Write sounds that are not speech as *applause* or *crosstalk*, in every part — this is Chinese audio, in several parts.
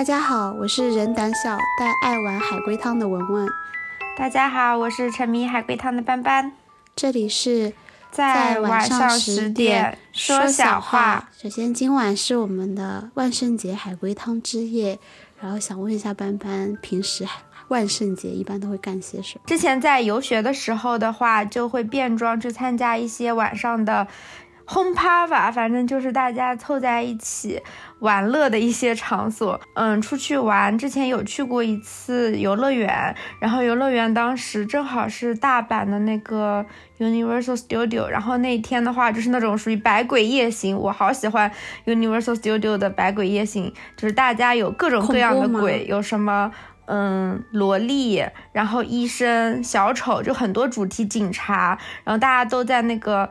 大家好，我是人胆小但爱玩海龟汤的文文。大家好，我是沉迷海龟汤的斑斑。这里是在晚上十点说小话。首先，今晚是我们的万圣节海龟汤之夜，然后想问一下斑斑，平时万圣节一般都会干些什么？之前在游学的时候的话，就会变装去参加一些晚上的。轰趴吧，反正就是大家凑在一起玩乐的一些场所。*laughs* 嗯，出去玩之前有去过一次游乐园，然后游乐园当时正好是大阪的那个 Universal Studio，然后那天的话就是那种属于百鬼夜行，我好喜欢 Universal Studio 的百鬼夜行，就是大家有各种各样的鬼，有什么嗯萝莉，然后医生、小丑，就很多主题警察，然后大家都在那个。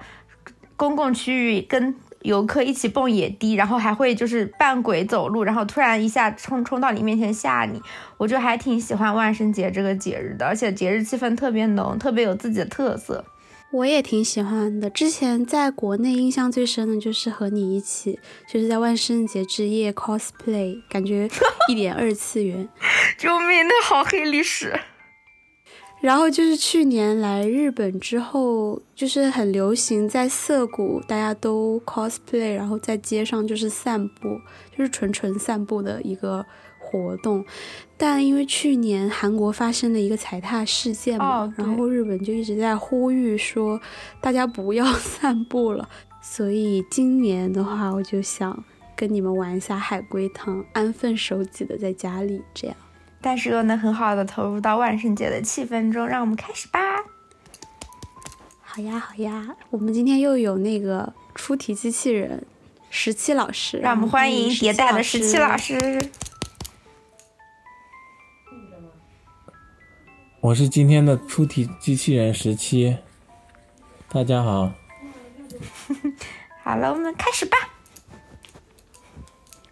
公共区域跟游客一起蹦野迪，然后还会就是扮鬼走路，然后突然一下冲冲到你面前吓你，我就还挺喜欢万圣节这个节日的，而且节日气氛特别浓，特别有自己的特色。我也挺喜欢的。之前在国内印象最深的就是和你一起，就是在万圣节之夜 cosplay，感觉一点二次元。*laughs* 救命！那好黑历史。然后就是去年来日本之后，就是很流行在涩谷，大家都 cosplay，然后在街上就是散步，就是纯纯散步的一个活动。但因为去年韩国发生了一个踩踏事件嘛，然后日本就一直在呼吁说大家不要散步了。*laughs* 所以今年的话，我就想跟你们玩一下海龟汤，安分守己的在家里这样。但是又能很好的投入到万圣节的气氛中，让我们开始吧。好呀，好呀，我们今天又有那个出题机器人十七老师，让我们欢迎迭代的十七老师。我是今天的出题机器人十七，大家好。*laughs* 好了，我们开始吧。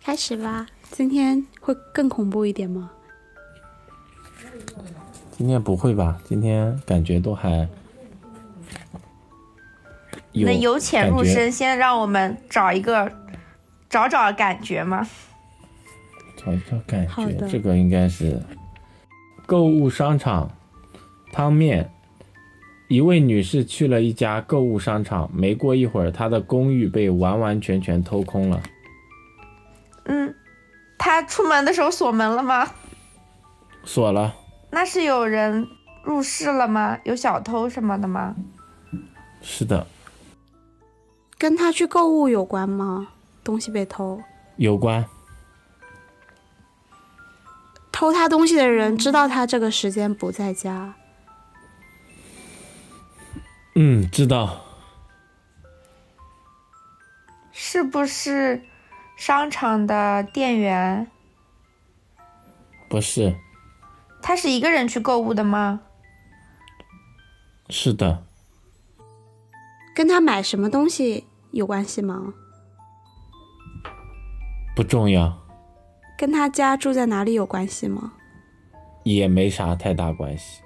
开始吧，今天会更恐怖一点吗？今天不会吧？今天感觉都还……那由浅入深，先让我们找一个找找感觉吗？找一找感觉，这个应该是购物商场汤面。一位女士去了一家购物商场，没过一会儿，她的公寓被完完全全偷空了。嗯，她出门的时候锁门了吗？锁了。那是有人入室了吗？有小偷什么的吗？是的。跟他去购物有关吗？东西被偷？有关。偷他东西的人知道他这个时间不在家？嗯，知道。是不是商场的店员？不是。他是一个人去购物的吗？是的。跟他买什么东西有关系吗？不重要。跟他家住在哪里有关系吗？也没啥太大关系。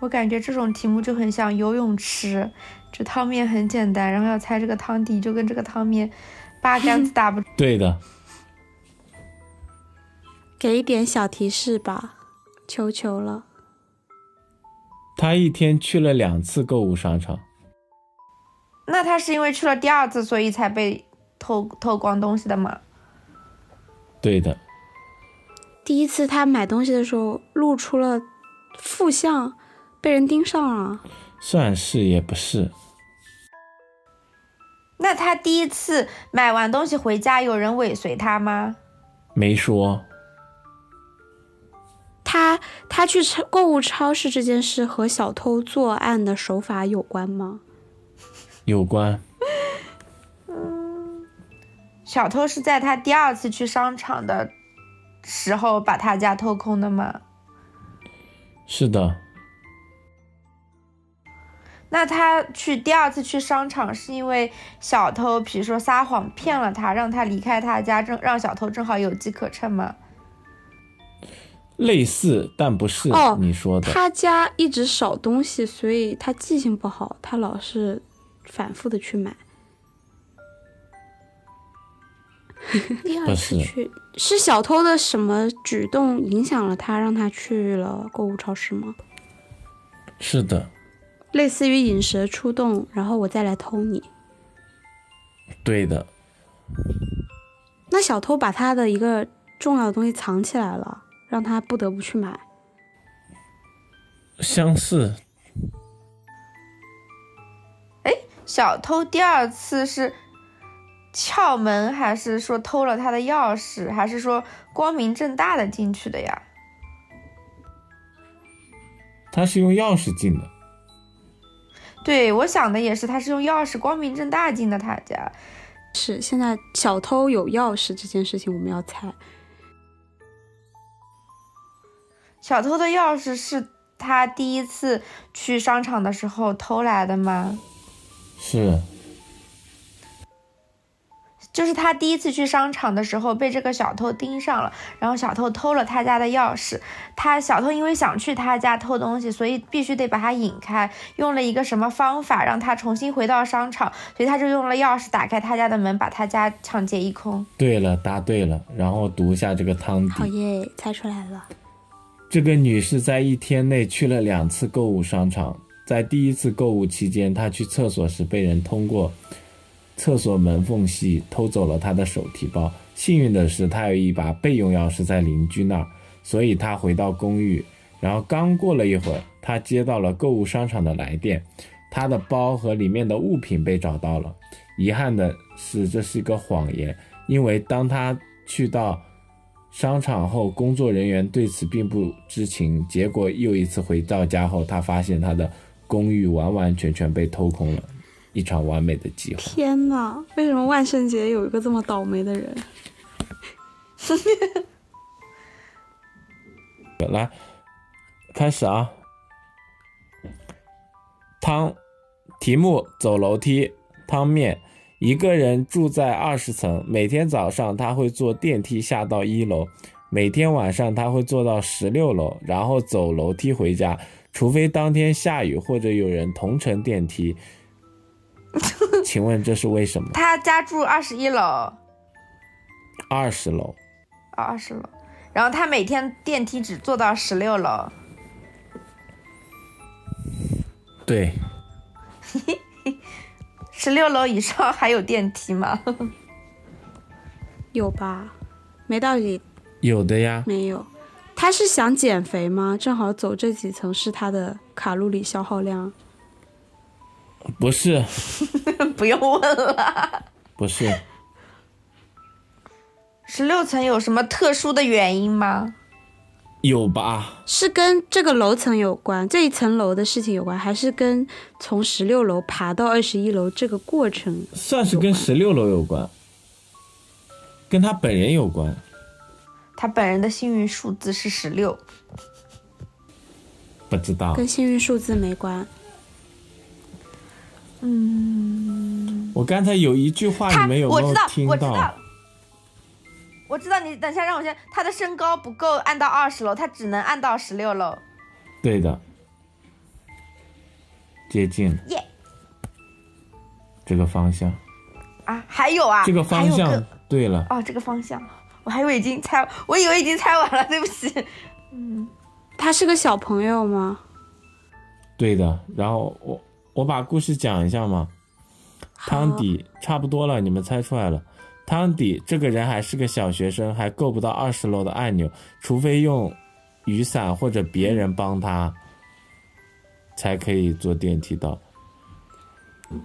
我感觉这种题目就很像游泳池，这汤面很简单，然后要猜这个汤底，就跟这个汤面八竿子 *laughs* 打不。对的。给一点小提示吧，求求了。他一天去了两次购物商场。那他是因为去了第二次，所以才被偷偷光东西的吗？对的。第一次他买东西的时候露出了负相，被人盯上了。算是也不是。那他第一次买完东西回家，有人尾随他吗？没说。他他去超购物超市这件事和小偷作案的手法有关吗？有关。嗯，小偷是在他第二次去商场的时候把他家偷空的吗？是的。那他去第二次去商场是因为小偷，比如说撒谎骗了他，让他离开他家，正让小偷正好有机可乘吗？类似，但不是你说的。他家一直少东西，所以他记性不好，他老是反复的去买。*laughs* 第二次去是小偷的什么举动影响了他，让他去了购物超市吗？是的，类似于引蛇出洞，然后我再来偷你。对的。那小偷把他的一个重要的东西藏起来了，让他不得不去买。相似。哎，小偷第二次是撬门，还是说偷了他的钥匙，还是说光明正大的进去的呀？他是用钥匙进的。对，我想的也是，他是用钥匙光明正大进的他家。是，现在小偷有钥匙这件事情，我们要猜。小偷的钥匙是他第一次去商场的时候偷来的吗？是。就是他第一次去商场的时候被这个小偷盯上了，然后小偷偷了他家的钥匙。他小偷因为想去他家偷东西，所以必须得把他引开，用了一个什么方法让他重新回到商场，所以他就用了钥匙打开他家的门，把他家抢劫一空。对了，答对了。然后读一下这个汤底。好耶，猜出来了。这个女士在一天内去了两次购物商场，在第一次购物期间，她去厕所时被人通过。厕所门缝隙偷走了她的手提包。幸运的是，她有一把备用钥匙在邻居那儿，所以她回到公寓。然后刚过了一会儿，她接到了购物商场的来电，她的包和里面的物品被找到了。遗憾的是，这是一个谎言，因为当她去到商场后，工作人员对此并不知情。结果又一次回到家后，他发现他的公寓完完全全被偷空了。一场完美的计划。天哪，为什么万圣节有一个这么倒霉的人？*laughs* 来，开始啊！汤，题目：走楼梯。汤面：一个人住在二十层，每天早上他会坐电梯下到一楼，每天晚上他会坐到十六楼，然后走楼梯回家，除非当天下雨或者有人同乘电梯。*laughs* 请问这是为什么？他家住二十一楼，二十楼，二十楼，然后他每天电梯只坐到十六楼。对，*laughs* 十六楼以上 *laughs* 还有电梯吗？*laughs* 有吧，没道理。有的呀。没有，他是想减肥吗？正好走这几层是他的卡路里消耗量。不是，*laughs* 不用问了。不是，十六层有什么特殊的原因吗？有吧？是跟这个楼层有关，这一层楼的事情有关，还是跟从十六楼爬到二十一楼这个过程？算是跟十六楼有关，跟他本人有关。他本人的幸运数字是十六。不知道。跟幸运数字没关。嗯，我刚才有一句话，你们有没有听到？我知道，我知道，我知道。你等一下，让我先。他的身高不够按到二十楼，他只能按到十六楼。对的，接近了。耶，这个方向。啊，还有啊，这个方向。对了。哦，这个方向，我还以为已经猜，我以为已经猜完了，对不起。嗯，他是个小朋友吗？对的，然后我。我把故事讲一下嘛，汤底差不多了，你们猜出来了。汤底这个人还是个小学生，还够不到二十楼的按钮，除非用雨伞或者别人帮他，才可以坐电梯到。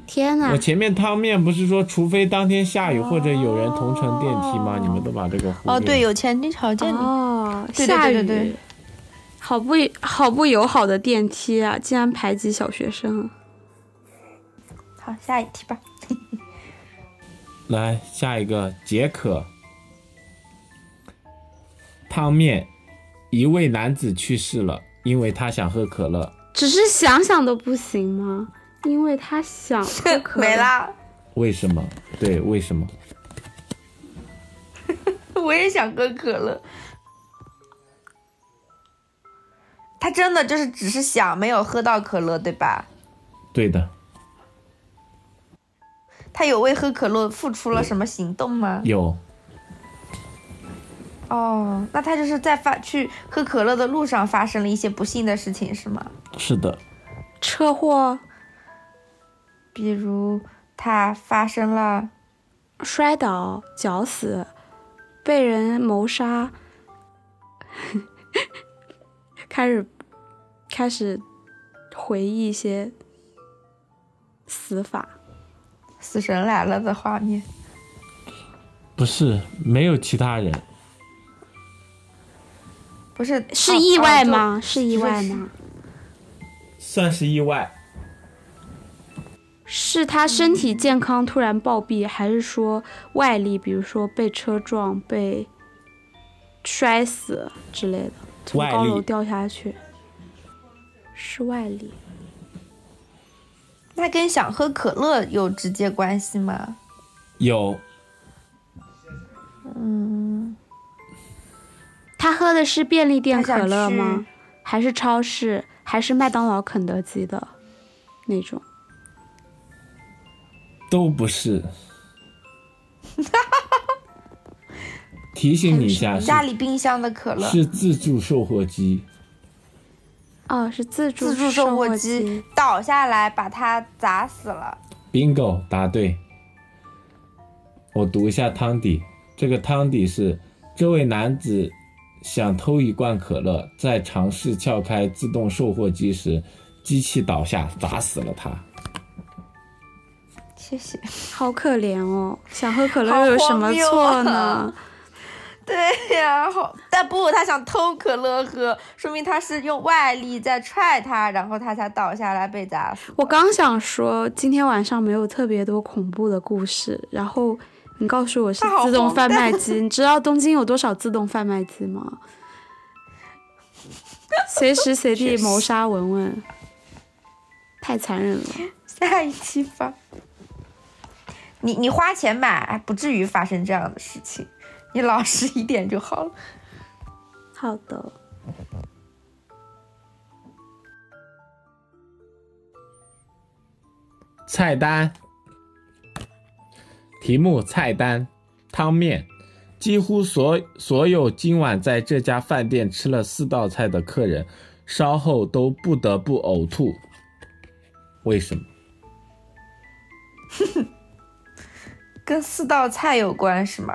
天哪！我前面汤面不是说，除非当天下雨或者有人同乘电梯吗？你们都把这个哦，对，有前提条件哦，下雨，好不好不友好的电梯啊！竟然排挤小学生。好下一题吧，来下一个解渴。汤面，一位男子去世了，因为他想喝可乐。只是想想都不行吗？因为他想喝可乐。没啦。为什么？对，为什么？*laughs* 我也想喝可乐。他真的就是只是想，没有喝到可乐，对吧？对的。他有为喝可乐付出了什么行动吗？有，哦，那他就是在发去喝可乐的路上发生了一些不幸的事情，是吗？是的。车祸，比如他发生了摔倒、绞死、被人谋杀，*laughs* 开始开始回忆一些死法，死神来了的画面。不是，没有其他人。不是，是意外吗？是意外吗？算是意外。是他身体健康突然暴毙，还是说外力，比如说被车撞、被摔死之类的，从高楼掉下去？是外力。那跟想喝可乐有直接关系吗？有。嗯，他喝的是便利店可乐吗？还是超市？还是麦当劳、肯德基的那种？都不是。*laughs* 提醒你一下，*laughs* 家里冰箱的可乐是自助售货机。哦，是自助自助售货机倒下来把它砸死了。Bingo，答对。我读一下汤底。这个汤底是：这位男子想偷一罐可乐，在尝试撬开自动售货机时，机器倒下砸死了他。谢谢。好可怜哦，想喝可乐有什么错呢？对呀，好，但不，他想偷可乐喝，说明他是用外力在踹他，然后他才倒下来被砸死。我刚想说，今天晚上没有特别多恐怖的故事，然后。你告诉我是自动贩卖机，你知道东京有多少自动贩卖机吗？随时随地谋杀文文，太残忍了。下一期吧。你你花钱买，不至于发生这样的事情。你老实一点就好了。好的。菜单。题目：菜单，汤面。几乎所所有今晚在这家饭店吃了四道菜的客人，稍后都不得不呕吐。为什么？*laughs* 跟四道菜有关是吗？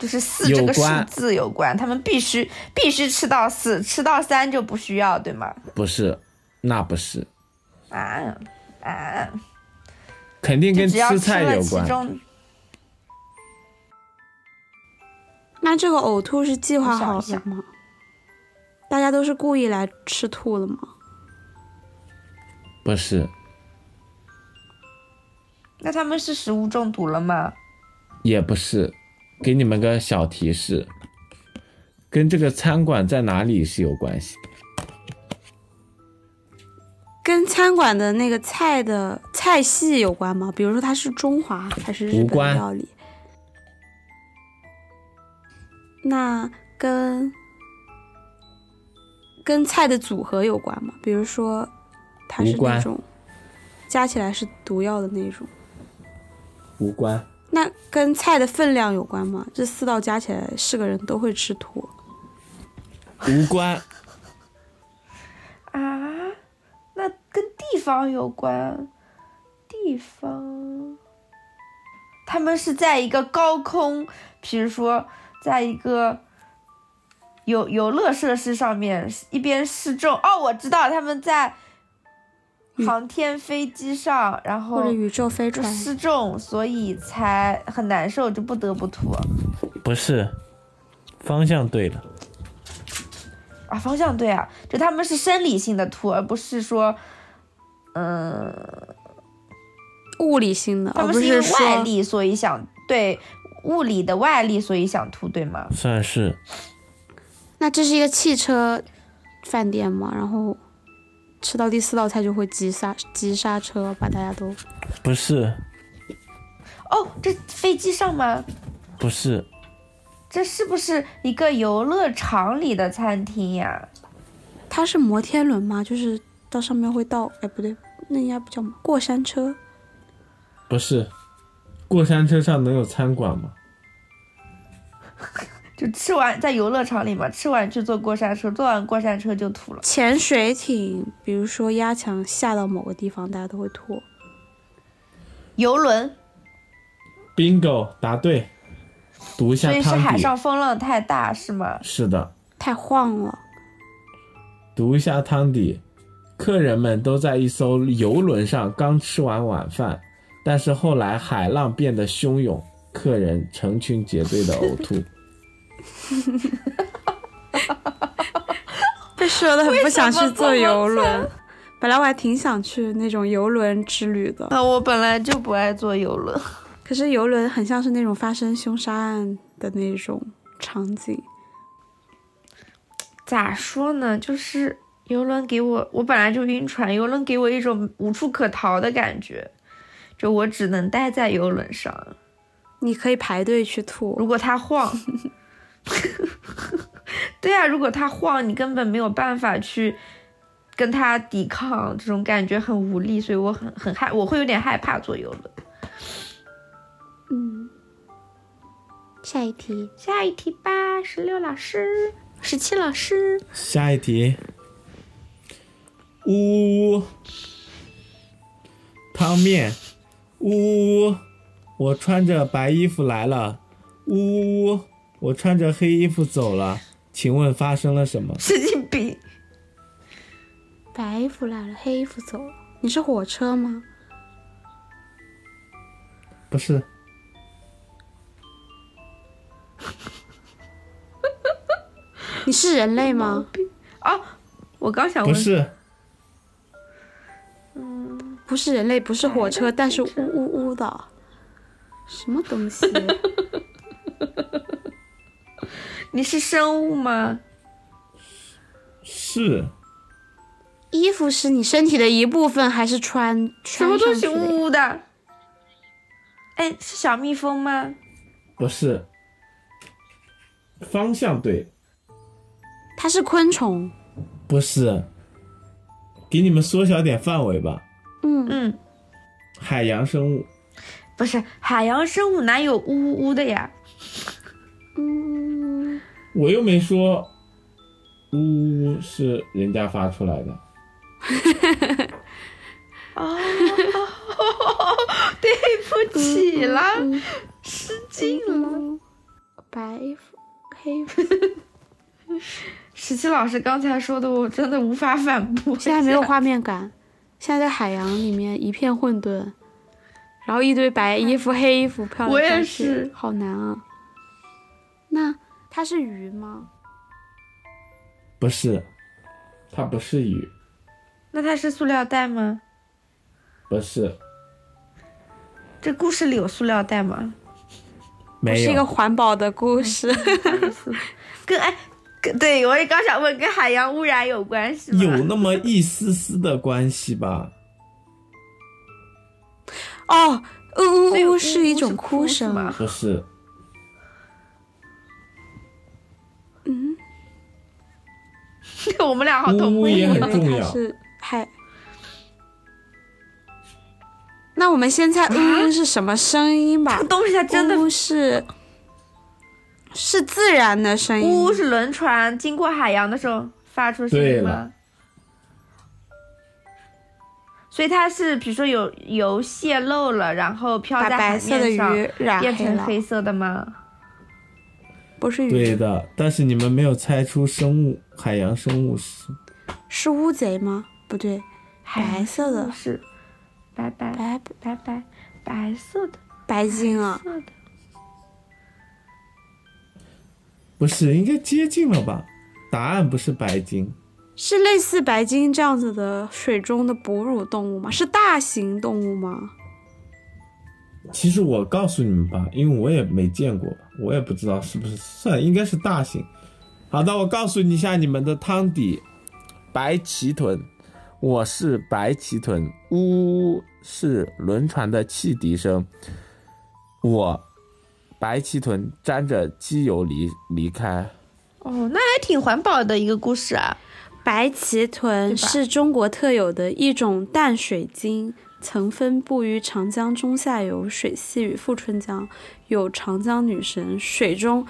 就是四这个数字有关，他们必须必须吃到四，吃到三就不需要，对吗？不是，那不是。啊啊！肯定跟吃菜有关。那这个呕吐是计划好的吗？大家都是故意来吃吐的吗？不是。那他们是食物中毒了吗？也不是。给你们个小提示，跟这个餐馆在哪里是有关系。跟餐馆的那个菜的菜系有关吗？比如说它是中华还是日本料理？那跟跟菜的组合有关吗？比如说它是那种加起来是毒药的那种？无关。那跟菜的分量有关吗？这四道加起来是个人都会吃土？无关。啊？那跟地方有关，地方，他们是在一个高空，比如说在一个游游乐设施上面，一边失重。哦，我知道他们在航天飞机上，然后或者宇宙飞船失重，所以才很难受，就不得不吐。不是，方向对了。啊，方向对啊，就他们是生理性的吐，而不是说，嗯，物理性的，他们是因为外力所以想对物理的外力所以想吐，对吗？算是。那这是一个汽车饭店吗？然后吃到第四道菜就会急刹急刹车，把大家都不是。哦，这飞机上吗？不是。这是不是一个游乐场里的餐厅呀？它是摩天轮吗？就是到上面会到……哎，不对，那应该不叫过山车。不是，过山车上能有餐馆吗？就吃完在游乐场里嘛，吃完去坐过山车，坐完过山车就吐了。潜水艇，比如说压强下到某个地方，大家都会吐。游轮，bingo，答对。读一下汤底。所以是海上风浪太大是吗？是的。太晃了。读一下汤底，客人们都在一艘游轮上刚吃完晚饭，但是后来海浪变得汹涌，客人成群结队的呕吐。*laughs* *laughs* 被说的很不想去坐游轮。本来我还挺想去那种游轮之旅的。那我本来就不爱坐游轮，可是游轮很像是那种发生凶杀案的那种场景。咋说呢？就是游轮给我，我本来就晕船，游轮给我一种无处可逃的感觉，就我只能待在游轮上。你可以排队去吐，如果它晃。*laughs* 对啊，如果它晃，你根本没有办法去。跟他抵抗，这种感觉很无力，所以我很很害，我会有点害怕坐游轮。嗯，下一题，下一题吧，十六老师，十七老师，下一题。呜呜呜，汤面，呜呜呜，我穿着白衣服来了，呜呜呜，我穿着黑衣服走了，请问发生了什么？神经病。白衣服来了，黑衣服走了。你是火车吗？不是。*laughs* 你是人类吗？啊，我刚想问。不是。嗯，不是人类，不是火车，但是呜呜呜的，什么东西？*laughs* 你是生物吗？是。衣服是你身体的一部分，还是穿什么东西污的？哎，是小蜜蜂吗？不是，方向对。它是昆虫？不是，给你们缩小点范围吧。嗯嗯，海洋生物。不是海洋生物哪有呜呜呜的呀？嗯，我又没说呜呜是人家发出来的。*laughs* 哦，对不起了，失敬了。白服黑服，*laughs* 十七老师刚才说的，我真的无法反驳。现在没有画面感，现在在海洋里面一片混沌，然后一堆白衣服、黑衣服飘来飘去，好难啊。那它是鱼吗？不是，它不是鱼。那它是塑料袋吗？不是。这故事里有塑料袋吗？没有。是一个环保的故事。*laughs* 跟哎，跟对我也刚想问，跟海洋污染有关系吗？有那么一丝丝的关系吧。哦，呜呜呜是一种哭声吗？不是。*laughs* 我们俩好同步。也很重要。嗨，那我们先猜呜是什么声音吧？这东西它真的是是自然的声音。呜是轮船经过海洋的时候发出声音吗？所以它是比如说有油泄漏了，然后漂在海面上变成黑色的吗？不是鱼。对的，但是你们没有猜出生物，海洋生物是是乌贼吗？不对，白色的是白白白白白白色的白鲸啊，不是应该接近了吧？答案不是白鲸，是类似白鲸这样子的水中的哺乳动物吗？是大型动物吗？其实我告诉你们吧，因为我也没见过，我也不知道是不是算，应该是大型。好的，我告诉你一下你们的汤底，白鳍豚。我是白鳍豚，呜呜是轮船的汽笛声。我白鳍豚沾着机油离离开。哦，那还挺环保的一个故事啊。白鳍豚是中国特有的一种淡水鲸，曾分布于长江中下游水系与富春江，有长江女神、水中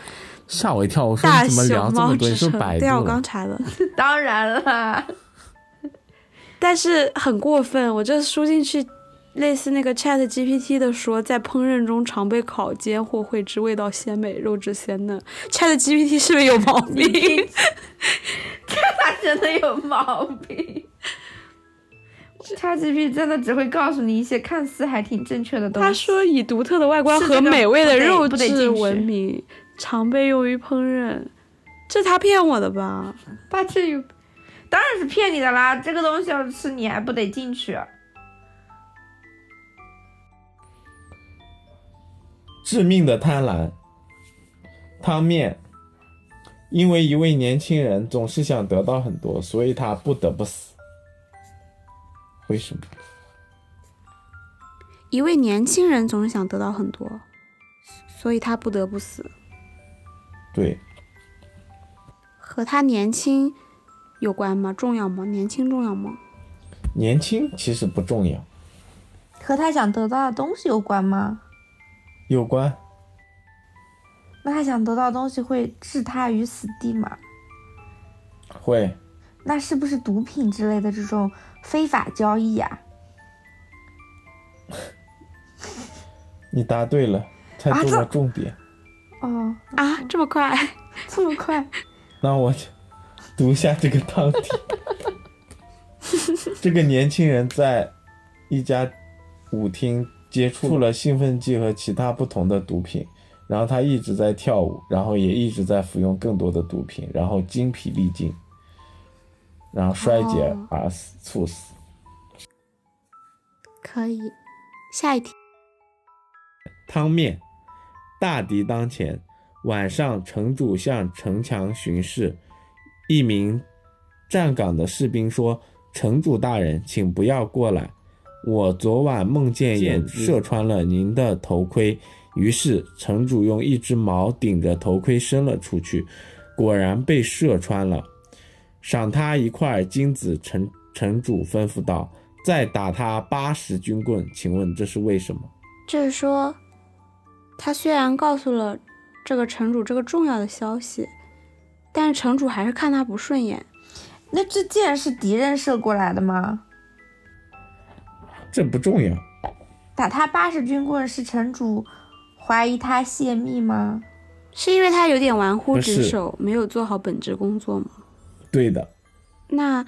吓我一跳！我说你怎么聊这么多？是百度？对啊，我刚查的。*laughs* 当然了，但是很过分，我这输进去。类似那个 Chat GPT 的说，在烹饪中常被烤煎或烩之，味道鲜美，肉质鲜嫩。Chat GPT 是不是有毛病？*laughs* 他真的有毛病。Chat GPT 真的只会告诉你一些看似还挺正确的东西。他说以独特的外观和美味的肉质闻名，常被用于烹饪。这他骗我的吧？他这有，当然是骗你的啦！这个东西要吃，你还不得进去？致命的贪婪。汤面，因为一位年轻人总是想得到很多，所以他不得不死。为什么？一位年轻人总是想得到很多，所以他不得不死。对。和他年轻有关吗？重要吗？年轻重要吗？年轻其实不重要。和他想得到的东西有关吗？有关，那他想得到东西会置他于死地吗？会。那是不是毒品之类的这种非法交易呀？*laughs* 你答对了，猜中了重点。哦啊，这么快，*laughs* 这么快？*laughs* 那我读一下这个汤底。这个年轻人在一家舞厅。接触了兴奋剂和其他不同的毒品，然后他一直在跳舞，然后也一直在服用更多的毒品，然后精疲力尽，然后衰竭而死，猝死。可以，下一题。汤面，大敌当前，晚上城主向城墙巡视，一名站岗的士兵说：“城主大人，请不要过来。”我昨晚梦见眼射穿了您的头盔，于是城主用一只矛顶着头盔伸了出去，果然被射穿了。赏他一块金子，城城主吩咐道：“再打他八十军棍。”请问这是为什么？就是说，他虽然告诉了这个城主这个重要的消息，但是城主还是看他不顺眼。那这箭是敌人射过来的吗？这不重要。打他八十军棍是城主怀疑他泄密吗？是因为他有点玩忽职守，没有做好本职工作吗？对的。那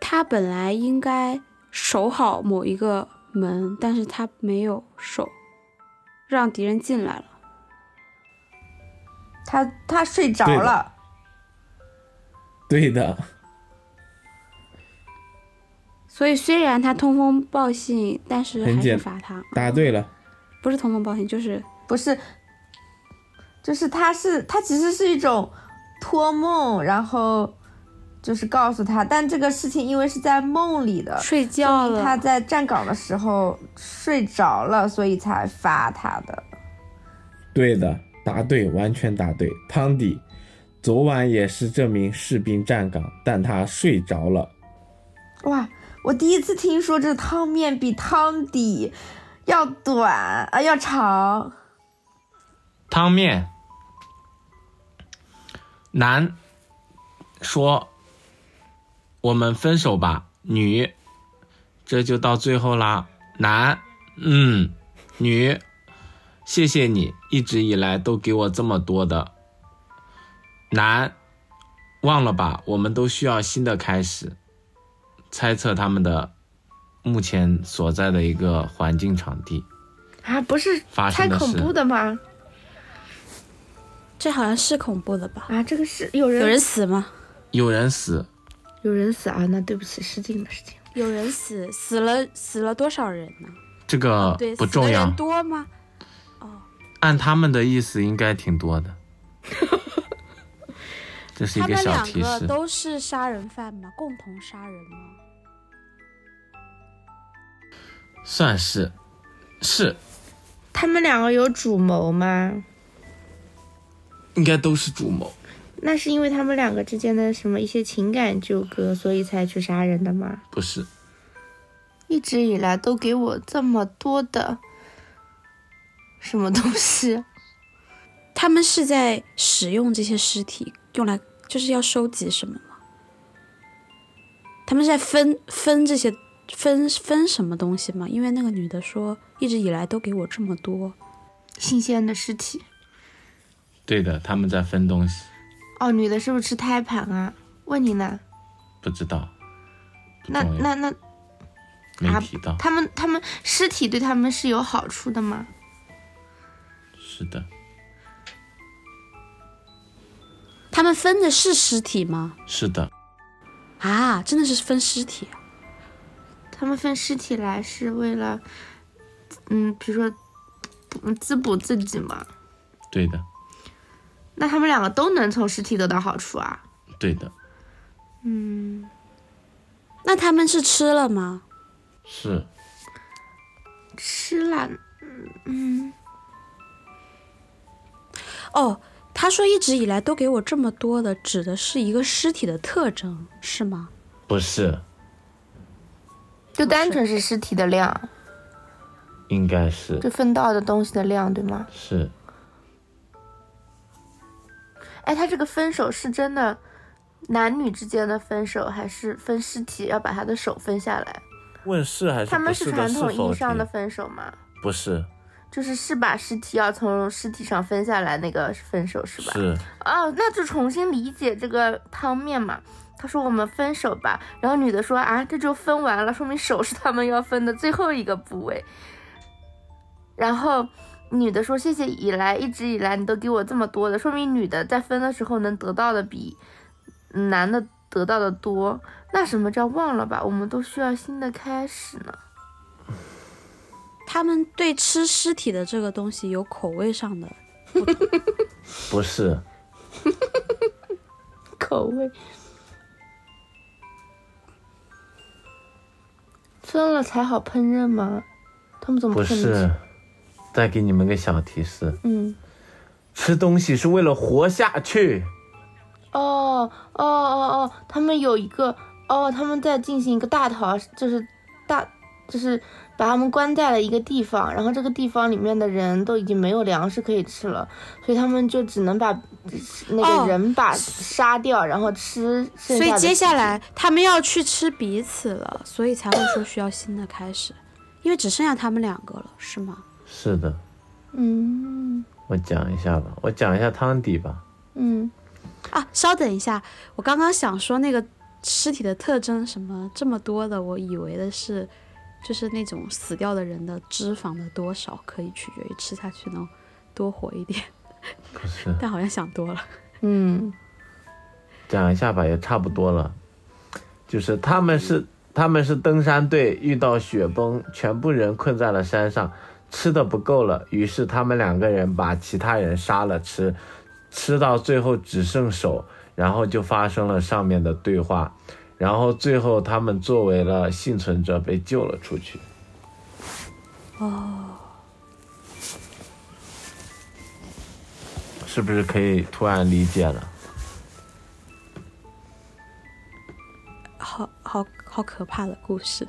他本来应该守好某一个门，但是他没有守，让敌人进来了。他他睡着了。对的。所以虽然他通风报信，但是还是罚他。答对了，不是通风报信，就是不是，就是他是他其实是一种托梦，然后就是告诉他，但这个事情因为是在梦里的，睡觉了，他在站岗的时候睡着了，所以才罚他的。对的，答对，完全答对。汤底，昨晚也是这名士兵站岗，但他睡着了。哇。我第一次听说这汤面比汤底要短啊，要长。汤面，男说：“我们分手吧。”女，这就到最后啦。男，嗯，女，谢谢你一直以来都给我这么多的。男，忘了吧，我们都需要新的开始。猜测他们的目前所在的一个环境场地啊，不是太恐怖的吗？这好像是恐怖的吧？啊，这个是有人有人死吗？有人死，有人死啊！那对不起，失敬了，失敬。有人死，死了死了多少人呢？这个不重要。多吗？哦，按他们的意思，应该挺多的。*laughs* 这是一个小提示。他们两个都是杀人犯吗？共同杀人吗？算是，是。他们两个有主谋吗？应该都是主谋。那是因为他们两个之间的什么一些情感纠葛，所以才去杀人的吗？不是。一直以来都给我这么多的什么东西？*laughs* 他们是在使用这些尸体用来就是要收集什么吗？他们是在分分这些分分什么东西吗？因为那个女的说一直以来都给我这么多新鲜的尸体。对的，他们在分东西。哦，女的是不是吃胎盘啊？问你呢？不知道。那那那没提到。他们他们尸体对他们是有好处的吗？是的。他们分的是尸体吗？是的。啊，真的是分尸体。他们分尸体来是为了，嗯，比如说，嗯，滋补自己嘛。对的。那他们两个都能从尸体得到好处啊？对的。嗯。那他们是吃了吗？是。吃了，嗯。哦。他说：“一直以来都给我这么多的，指的是一个尸体的特征，是吗？”不是，就单纯是尸体的量。应该是。就分到的东西的量，对吗？是。哎，他这个分手是真的男女之间的分手，还是分尸体要把他的手分下来？问是还是他们是传统意义上的分手吗？不是。就是是把尸体要从尸体上分下来那个分手是吧？是。哦，那就重新理解这个汤面嘛。他说我们分手吧，然后女的说啊，这就分完了，说明手是他们要分的最后一个部位。然后女的说谢谢以来一直以来你都给我这么多的，说明女的在分的时候能得到的比男的得到的多。那什么叫忘了吧？我们都需要新的开始呢。*laughs* 他们对吃尸体的这个东西有口味上的，*laughs* 不是，*laughs* 口味分了才好烹饪吗？他们怎么不是？再给你们个小提示，嗯，吃东西是为了活下去。哦哦哦哦，他们有一个哦，他们在进行一个大逃，就是大就是。把他们关在了一个地方，然后这个地方里面的人都已经没有粮食可以吃了，所以他们就只能把那个人把杀掉，然后吃。所以接下来他们要去吃彼此了，所以才会说需要新的开始，因为只剩下他们两个了，是吗？是的。嗯。我讲一下吧，我讲一下汤底吧。嗯。啊，稍等一下，我刚刚想说那个尸体的特征什么这么多的，我以为的是。就是那种死掉的人的脂肪的多少可以取决于吃下去能多活一点，不是？*laughs* 但好像想多了。嗯，讲一下吧，也差不多了。就是他们是他们是登山队，遇到雪崩，全部人困在了山上，吃的不够了，于是他们两个人把其他人杀了吃，吃到最后只剩手，然后就发生了上面的对话。然后最后，他们作为了幸存者被救了出去。哦，是不是可以突然理解了？好好好可怕的故事，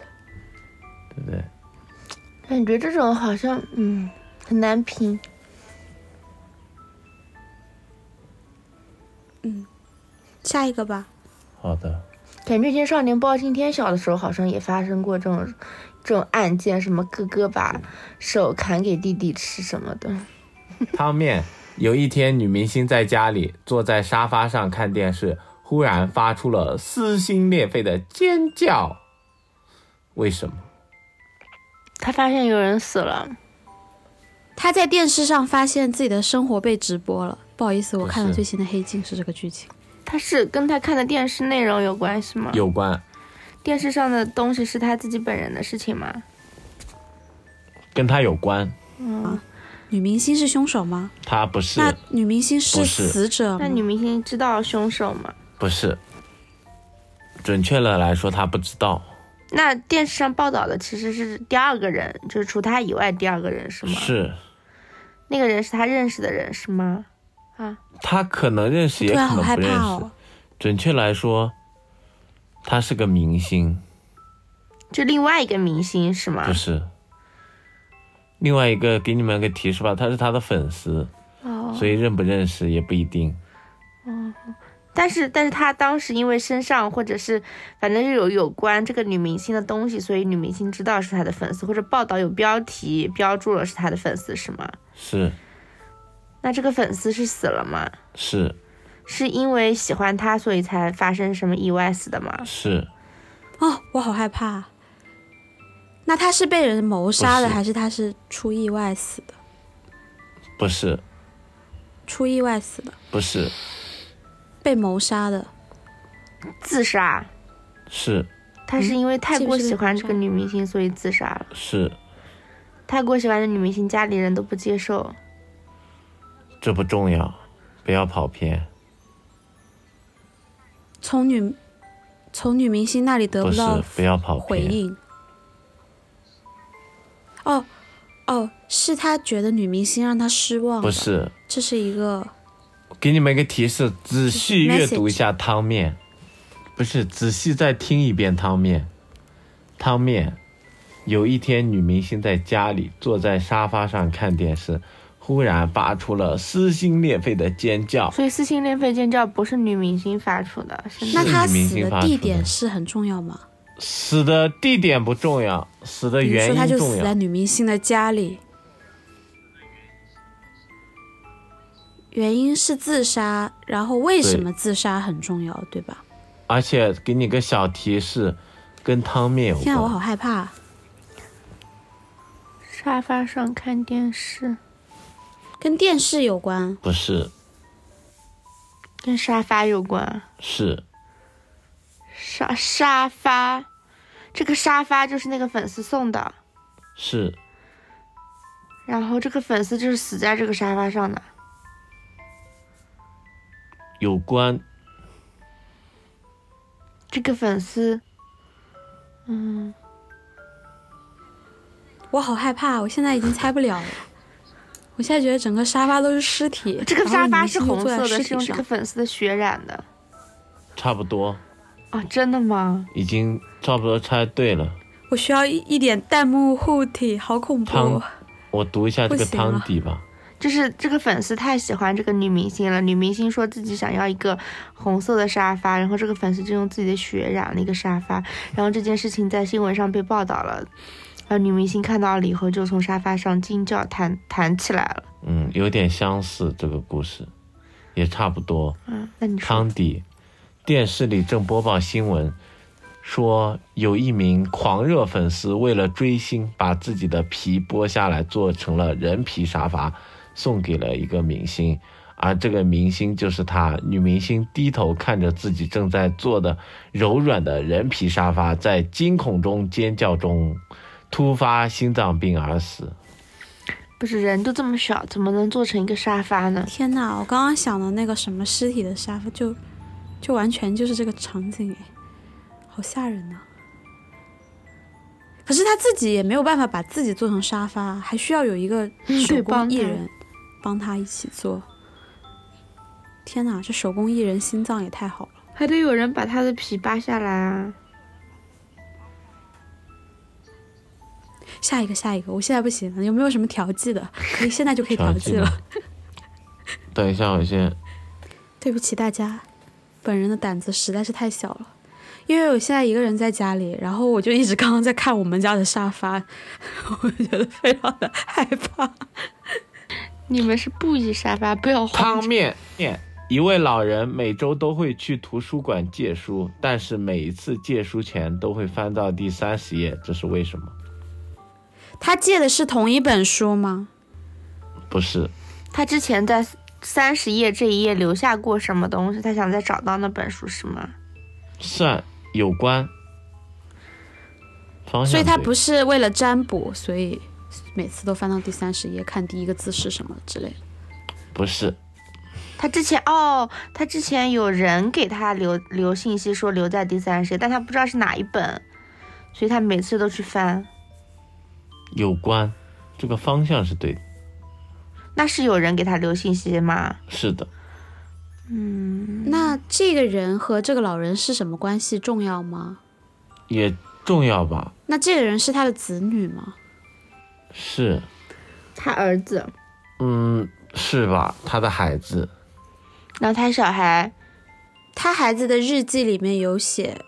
对不对？感觉这种好像嗯很难评。嗯，下一个吧。好的。感觉《青少年包青天》小的时候好像也发生过这种这种案件，什么哥哥把手砍给弟弟吃什么的。汤面。有一天，女明星在家里坐在沙发上看电视，忽然发出了撕心裂肺的尖叫。为什么？她发现有人死了。他在电视上发现自己的生活被直播了。不好意思，我看了最新的《黑镜》，是这个剧情。他是跟他看的电视内容有关系吗？有关。电视上的东西是他自己本人的事情吗？跟他有关。嗯，女明星是凶手吗？她不是。那女明星是死者？那女明星知道凶手吗？不是。准确的来说，她不知道。那电视上报道的其实是第二个人，就是除他以外第二个人是吗？是。那个人是他认识的人是吗？啊。他可能认识，也可能不认识。准确来说，他是个明星。就另外一个明星是吗？不是。另外一个，给你们个提示吧，他是他的粉丝。所以认不认识也不一定。哦，但是但是他当时因为身上或者是反正是有有关这个女明星的东西，所以女明星知道是他的粉丝，或者报道有标题标注了是他的粉丝，是吗？是。那这个粉丝是死了吗？是。是因为喜欢他，所以才发生什么意外死的吗？是。哦，我好害怕。那他是被人谋杀的，还是他是出意外死的？不是。出意外死的。不是。被谋杀的。自杀。是。他是因为太过喜欢这个女明星，所以自杀了。是。太过喜欢的女明星，家里人都不接受。这不重要，不要跑偏。从女从女明星那里得不到不要跑回应。哦哦，是他觉得女明星让他失望。不是，这是一个。给你们一个提示，仔细阅读一下汤面。不是，仔细再听一遍汤面。汤面，有一天女明星在家里坐在沙发上看电视。忽然发出了撕心裂肺的尖叫，所以撕心裂肺尖叫不是女明星发出的，是那她死的地点是很重要吗？死的地点不重要，死的原因重要。她就死在女明星的家里，原因是自杀，然后为什么自杀很重要，对吧？而且给你个小提示，跟汤面有关。天啊，我好害怕！沙发上看电视。跟电视有关？不是，跟沙发有关。是沙沙发，这个沙发就是那个粉丝送的。是。然后这个粉丝就是死在这个沙发上的。有关。这个粉丝，嗯，我好害怕，我现在已经猜不了了。我现在觉得整个沙发都是尸体。这个沙发是红色的，是用这个粉丝的血染的。差不多。啊，真的吗？已经差不多猜对了。我需要一一点弹幕护体，好恐怖。我读一下这个汤底吧。就是这个粉丝太喜欢这个女明星了，女明星说自己想要一个红色的沙发，然后这个粉丝就用自己的血染了一个沙发，然后这件事情在新闻上被报道了。然后女明星看到了以后，就从沙发上惊叫，弹弹起来了。嗯，有点相似，这个故事也差不多。嗯，那你汤底，电视里正播报新闻，说有一名狂热粉丝为了追星，把自己的皮剥下来做成了人皮沙发，送给了一个明星，而这个明星就是她。女明星低头看着自己正在坐的柔软的人皮沙发，在惊恐中尖叫中。突发心脏病而死，不是人都这么小，怎么能做成一个沙发呢？天哪！我刚刚想的那个什么尸体的沙发，就就完全就是这个场景哎，好吓人呐！可是他自己也没有办法把自己做成沙发，还需要有一个手工艺人帮他一起做。天哪，这手工艺人心脏也太好了，还得有人把他的皮扒下来啊！下一个，下一个，我现在不行了。有没有什么调剂的？可以现在就可以调剂了。等一下，我先。*laughs* 对不起大家，本人的胆子实在是太小了，因为我现在一个人在家里，然后我就一直刚刚在看我们家的沙发，*laughs* 我觉得非常的害怕。你们是布艺沙发，不要汤面面。一位老人每周都会去图书馆借书，但是每一次借书前都会翻到第三十页，这是为什么？他借的是同一本书吗？不是。他之前在三十页这一页留下过什么东西？他想再找到那本书是吗？算有关。方向。所以他不是为了占卜，所以每次都翻到第三十页看第一个字是什么之类的。不是。他之前哦，他之前有人给他留留信息说留在第三十页，但他不知道是哪一本，所以他每次都去翻。有关，这个方向是对的。那是有人给他留信息吗？是的。嗯，那这个人和这个老人是什么关系？重要吗？也重要吧。那这个人是他的子女吗？是。他儿子。嗯，是吧？他的孩子，然后他小孩，他孩子的日记里面有写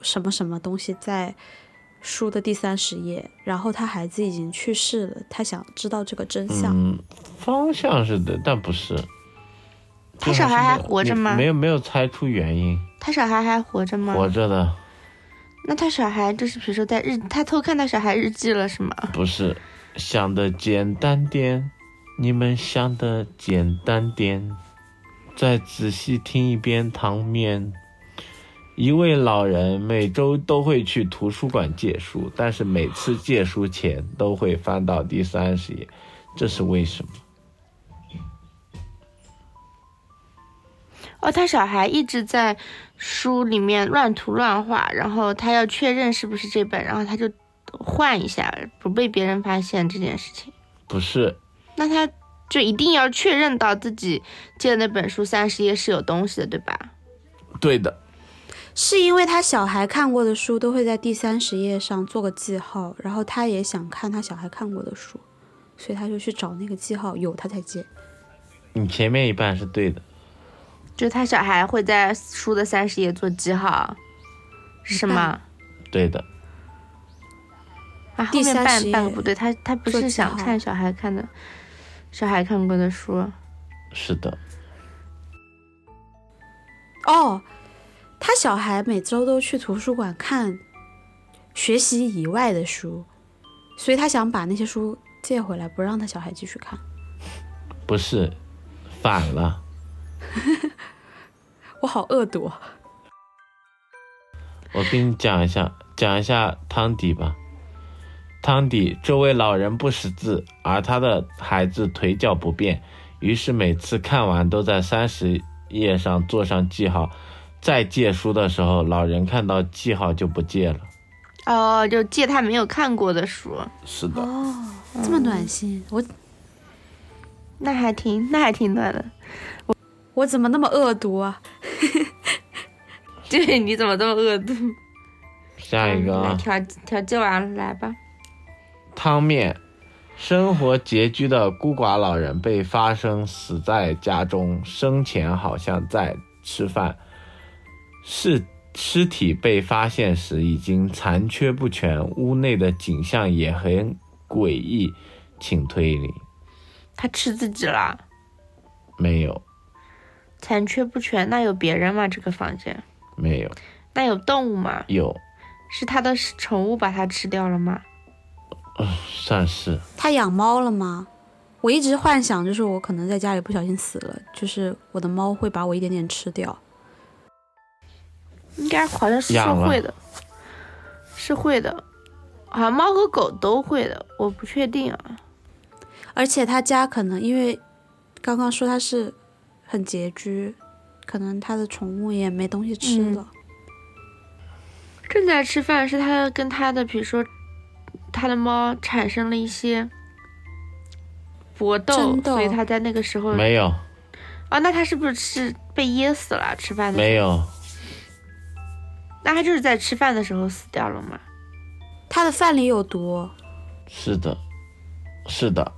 什么什么东西在书的第三十页，然后他孩子已经去世了，他想知道这个真相。嗯，方向是的，但不是。他小孩还活着吗？没有，没有猜出原因。他小孩还活着吗？活着的。那他小孩就是，比如说在日，他偷看他小孩日记了是吗？不是，想的简单点，你们想的简单点，再仔细听一遍汤面。一位老人每周都会去图书馆借书，但是每次借书前都会翻到第三十页，这是为什么？哦，他小孩一直在书里面乱涂乱画，然后他要确认是不是这本，然后他就换一下，不被别人发现这件事情。不是，那他就一定要确认到自己借的那本书三十页是有东西的，对吧？对的，是因为他小孩看过的书都会在第三十页上做个记号，然后他也想看他小孩看过的书，所以他就去找那个记号，有他才借。你前面一半是对的。就他小孩会在书的三十页做记号，是吗？对的。啊，后面半半个不对，他他不是想看小孩看的，小孩看过的书。是的。哦，他小孩每周都去图书馆看学习以外的书，所以他想把那些书借回来，不让他小孩继续看。不是，反了。*laughs* 我好恶毒。我给你讲一下，讲一下汤底吧。汤底这位老人不识字，而他的孩子腿脚不便，于是每次看完都在三十页上做上记号。再借书的时候，老人看到记号就不借了。哦，就借他没有看过的书。是的。哦，这么暖心，我那还挺那还挺暖的。我怎么那么恶毒啊？*laughs* 对，你怎么这么恶毒？下一个啊，调调剂完了，来吧。汤面：生活拮据的孤寡老人被发生死在家中，生前好像在吃饭。尸尸体被发现时已经残缺不全，屋内的景象也很诡异，请推理。他吃自己了？没有。残缺不全，那有别人吗？这个房间没有。那有动物吗？有。是他的宠物把它吃掉了吗？嗯，算是。他养猫了吗？我一直幻想，就是我可能在家里不小心死了，就是我的猫会把我一点点吃掉。应该好像是会的，是会的，好像猫和狗都会的，我不确定啊。而且他家可能因为刚刚说他是。很拮据，可能他的宠物也没东西吃了。正在吃饭，是他跟他的，比如说他的猫产生了一些搏斗，所以他在那个时候没有。啊，那他是不是是被噎死了？吃饭的没有。那他就是在吃饭的时候死掉了吗？他的饭里有毒。是的，是的。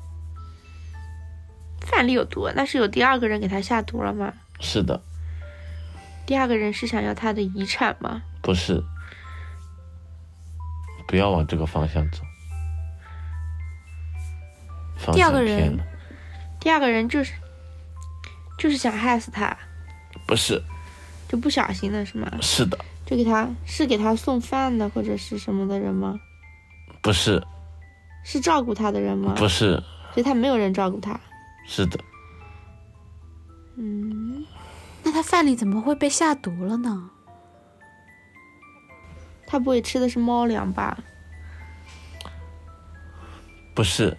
饭里有毒，那是有第二个人给他下毒了吗？是的。第二个人是想要他的遗产吗？不是。不要往这个方向走。第二个人，第二个人就是就是想害死他。不是。就不小心的是吗？是的。就给他是给他送饭的或者是什么的人吗？不是。是照顾他的人吗？不是。所以他没有人照顾他。是的，嗯，那他饭里怎么会被下毒了呢？他不会吃的是猫粮吧？不是。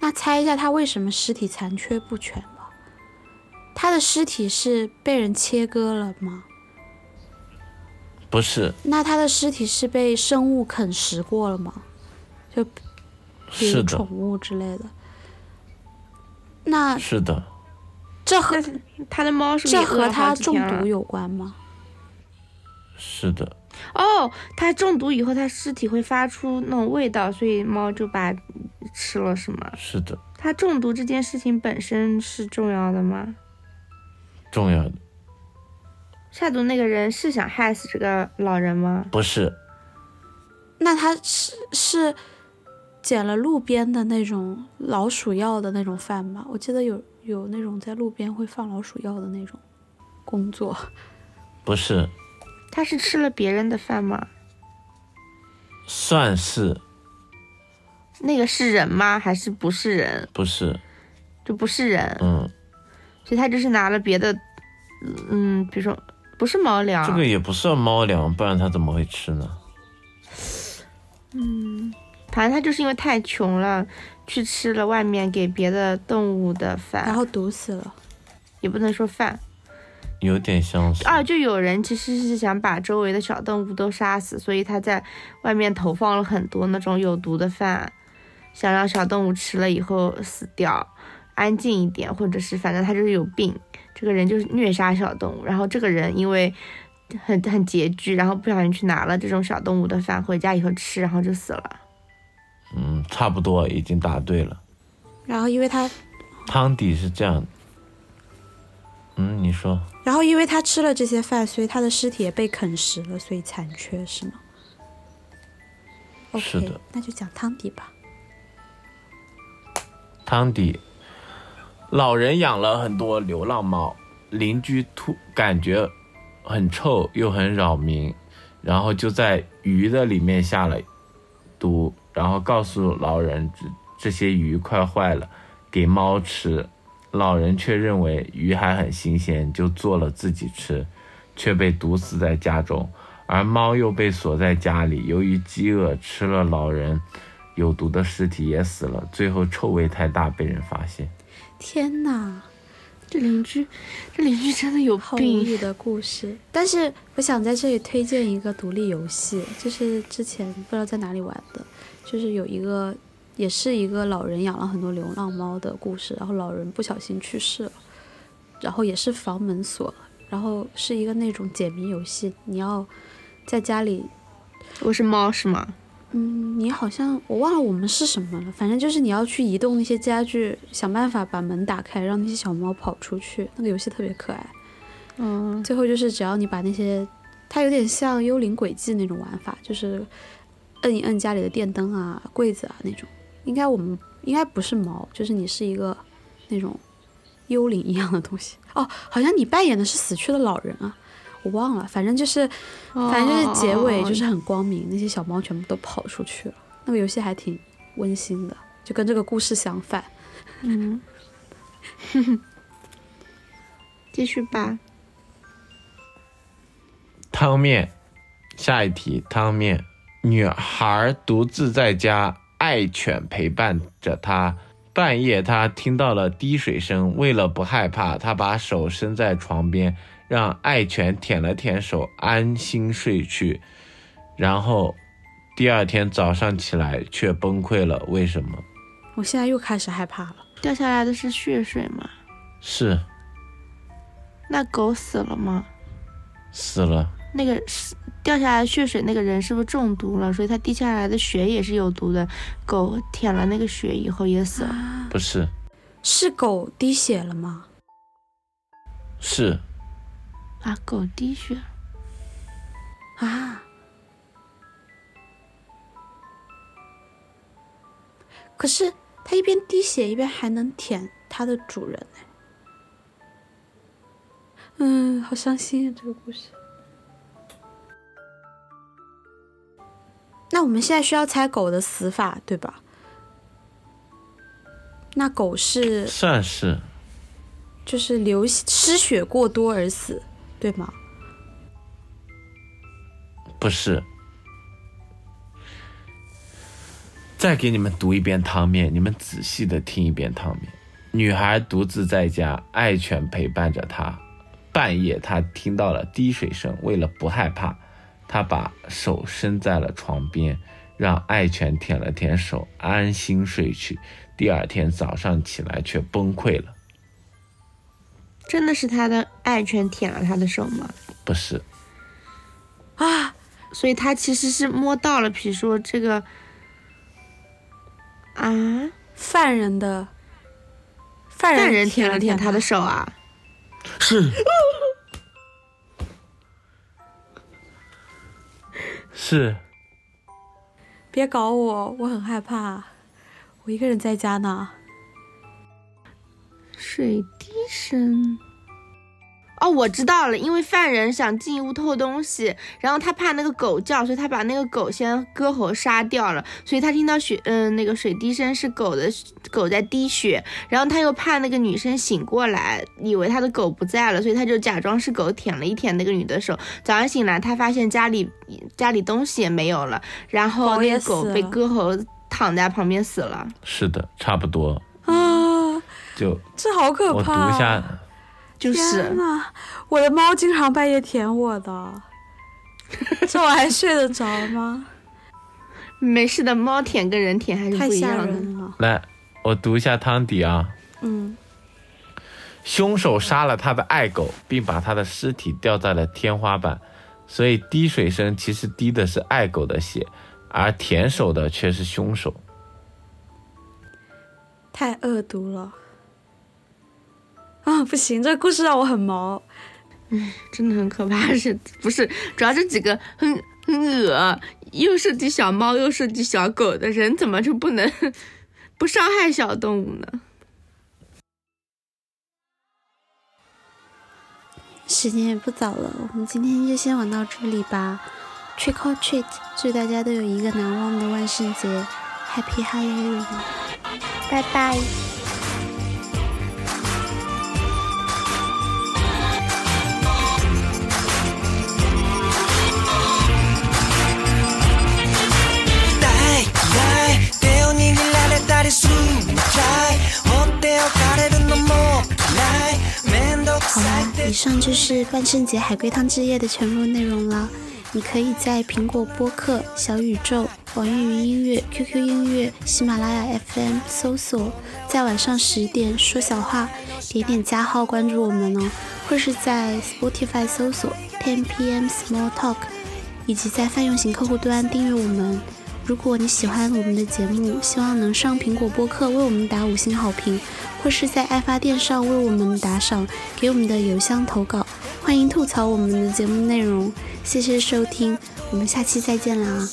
那猜一下，他为什么尸体残缺不全吧？他的尸体是被人切割了吗？不是。那他的尸体是被生物啃食过了吗？就比如宠物之类的。那是的，这和他的猫是这和他中毒有关吗？是的。哦，它中毒以后，它尸体会发出那种味道，所以猫就把吃了，是吗？是的。它中毒这件事情本身是重要的吗？重要的。下毒那个人是想害死这个老人吗？不是。那他是是捡了路边的那种老鼠药的那种饭吗？我记得有有那种在路边会放老鼠药的那种工作。不是。他是吃了别人的饭吗？算是。那个是人吗？还是不是人？不是，就不是人。嗯，所以他就是拿了别的，嗯，比如说不是猫粮。这个也不算猫粮，不然他怎么会吃呢？嗯，反正他就是因为太穷了，去吃了外面给别的动物的饭，然后毒死了。也不能说饭，有点相似。啊，就有人其实是想把周围的小动物都杀死，所以他在外面投放了很多那种有毒的饭。想让小动物吃了以后死掉，安静一点，或者是反正他就是有病，这个人就是虐杀小动物。然后这个人因为很很拮据，然后不小心去拿了这种小动物的饭回家以后吃，然后就死了。嗯，差不多已经答对了。然后因为他汤底是这样，嗯，你说。然后因为他吃了这些饭，所以他的尸体也被啃食了，所以残缺是吗？是的。那就讲汤底吧。汤底，老人养了很多流浪猫，邻居突感觉很臭又很扰民，然后就在鱼的里面下了毒，然后告诉老人这这些鱼快坏了，给猫吃，老人却认为鱼还很新鲜，就做了自己吃，却被毒死在家中，而猫又被锁在家里，由于饥饿吃了老人。有毒的尸体也死了，最后臭味太大被人发现。天哪，这邻居，这邻居真的有病的故事。但是我想在这里推荐一个独立游戏，就是之前不知道在哪里玩的，就是有一个也是一个老人养了很多流浪猫的故事，然后老人不小心去世了，然后也是房门锁了，然后是一个那种解谜游戏，你要在家里，我是猫是吗？嗯，你好像我忘了我们是什么了，反正就是你要去移动那些家具，想办法把门打开，让那些小猫跑出去。那个游戏特别可爱。嗯，最后就是只要你把那些，它有点像幽灵轨迹那种玩法，就是摁一摁家里的电灯啊、柜子啊那种。应该我们应该不是猫，就是你是一个那种幽灵一样的东西。哦，好像你扮演的是死去的老人啊。我忘了，反正就是，反正就是结尾就是很光明，那些小猫全部都跑出去了。那个游戏还挺温馨的，就跟这个故事相反。嗯，继续吧。汤面，下一题，汤面。女孩独自在家，爱犬陪伴着他。半夜，他听到了滴水声，为了不害怕，他把手伸在床边。让爱犬舔了舔手，安心睡去。然后第二天早上起来却崩溃了。为什么？我现在又开始害怕了。掉下来的是血水吗？是。那狗死了吗？死了。那个是掉下来的血水，那个人是不是中毒了？所以他滴下来的血也是有毒的。狗舔了那个血以后也死了。不是。是狗滴血了吗？是。啊，狗滴血啊！可是它一边滴血一边还能舔它的主人呢。嗯，好伤心啊，这个故事。我们现在需要猜狗的死法，对吧？那狗是算是，就是流失血过多而死。对吗？不是。再给你们读一遍汤面，你们仔细的听一遍汤面。女孩独自在家，爱犬陪伴着她。半夜，她听到了滴水声，为了不害怕，她把手伸在了床边，让爱犬舔了舔手，安心睡去。第二天早上起来，却崩溃了。真的是他的爱犬舔了他的手吗？不是，啊，所以他其实是摸到了，比如说这个，啊，犯人的犯人舔了舔他的手啊？是。*laughs* 是。别搞我，我很害怕，我一个人在家呢。水滴声。哦，我知道了，因为犯人想进屋偷东西，然后他怕那个狗叫，所以他把那个狗先割喉杀掉了，所以他听到血，嗯，那个水滴声是狗的狗在滴血，然后他又怕那个女生醒过来，以为他的狗不在了，所以他就假装是狗舔了一舔那个女的手。早上醒来，他发现家里家里东西也没有了，然后那个狗被割喉躺在旁边死了。是的，差不多啊，就这好可怕。我读一下。就是呐，我的猫经常半夜舔我的，*laughs* 这我还睡得着吗？没事的，猫舔跟人舔还是不一样的。来，我读一下汤底啊。嗯。凶手杀了他的爱狗，并把他的尸体吊在了天花板，所以滴水声其实滴的是爱狗的血，而舔手的却是凶手。太恶毒了。啊，不行，这个故事让我很毛，嗯，真的很可怕，是不是？主要这几个很很恶，又涉及小猫，又涉及小狗的人，怎么就不能不伤害小动物呢？时间也不早了，我们今天就先玩到这里吧。Trick or treat，祝大家都有一个难忘的万圣节，Happy Halloween，拜拜。就是万圣节海龟汤之夜的全部内容了。你可以在苹果播客、小宇宙、网易云音乐、QQ 音乐、喜马拉雅 FM 搜索，在晚上十点说小话，点点加号关注我们哦。或是在 Spotify 搜索 Ten PM Small Talk，以及在泛用型客户端订阅我们。如果你喜欢我们的节目，希望能上苹果播客为我们打五星好评，或是在爱发电上为我们打赏，给我们的邮箱投稿。欢迎吐槽我们的节目内容，谢谢收听，我们下期再见啦！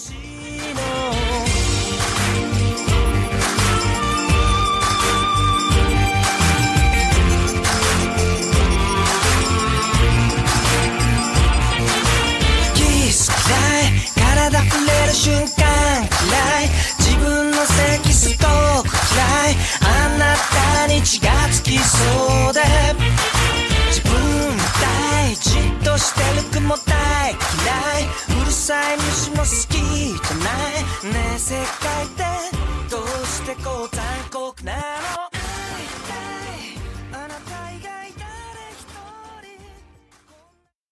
血がつきそうで自分大じっとしてる雲大嫌い。うるさい虫も好きじゃない。ねえ世界ってどうしてこう残酷なの？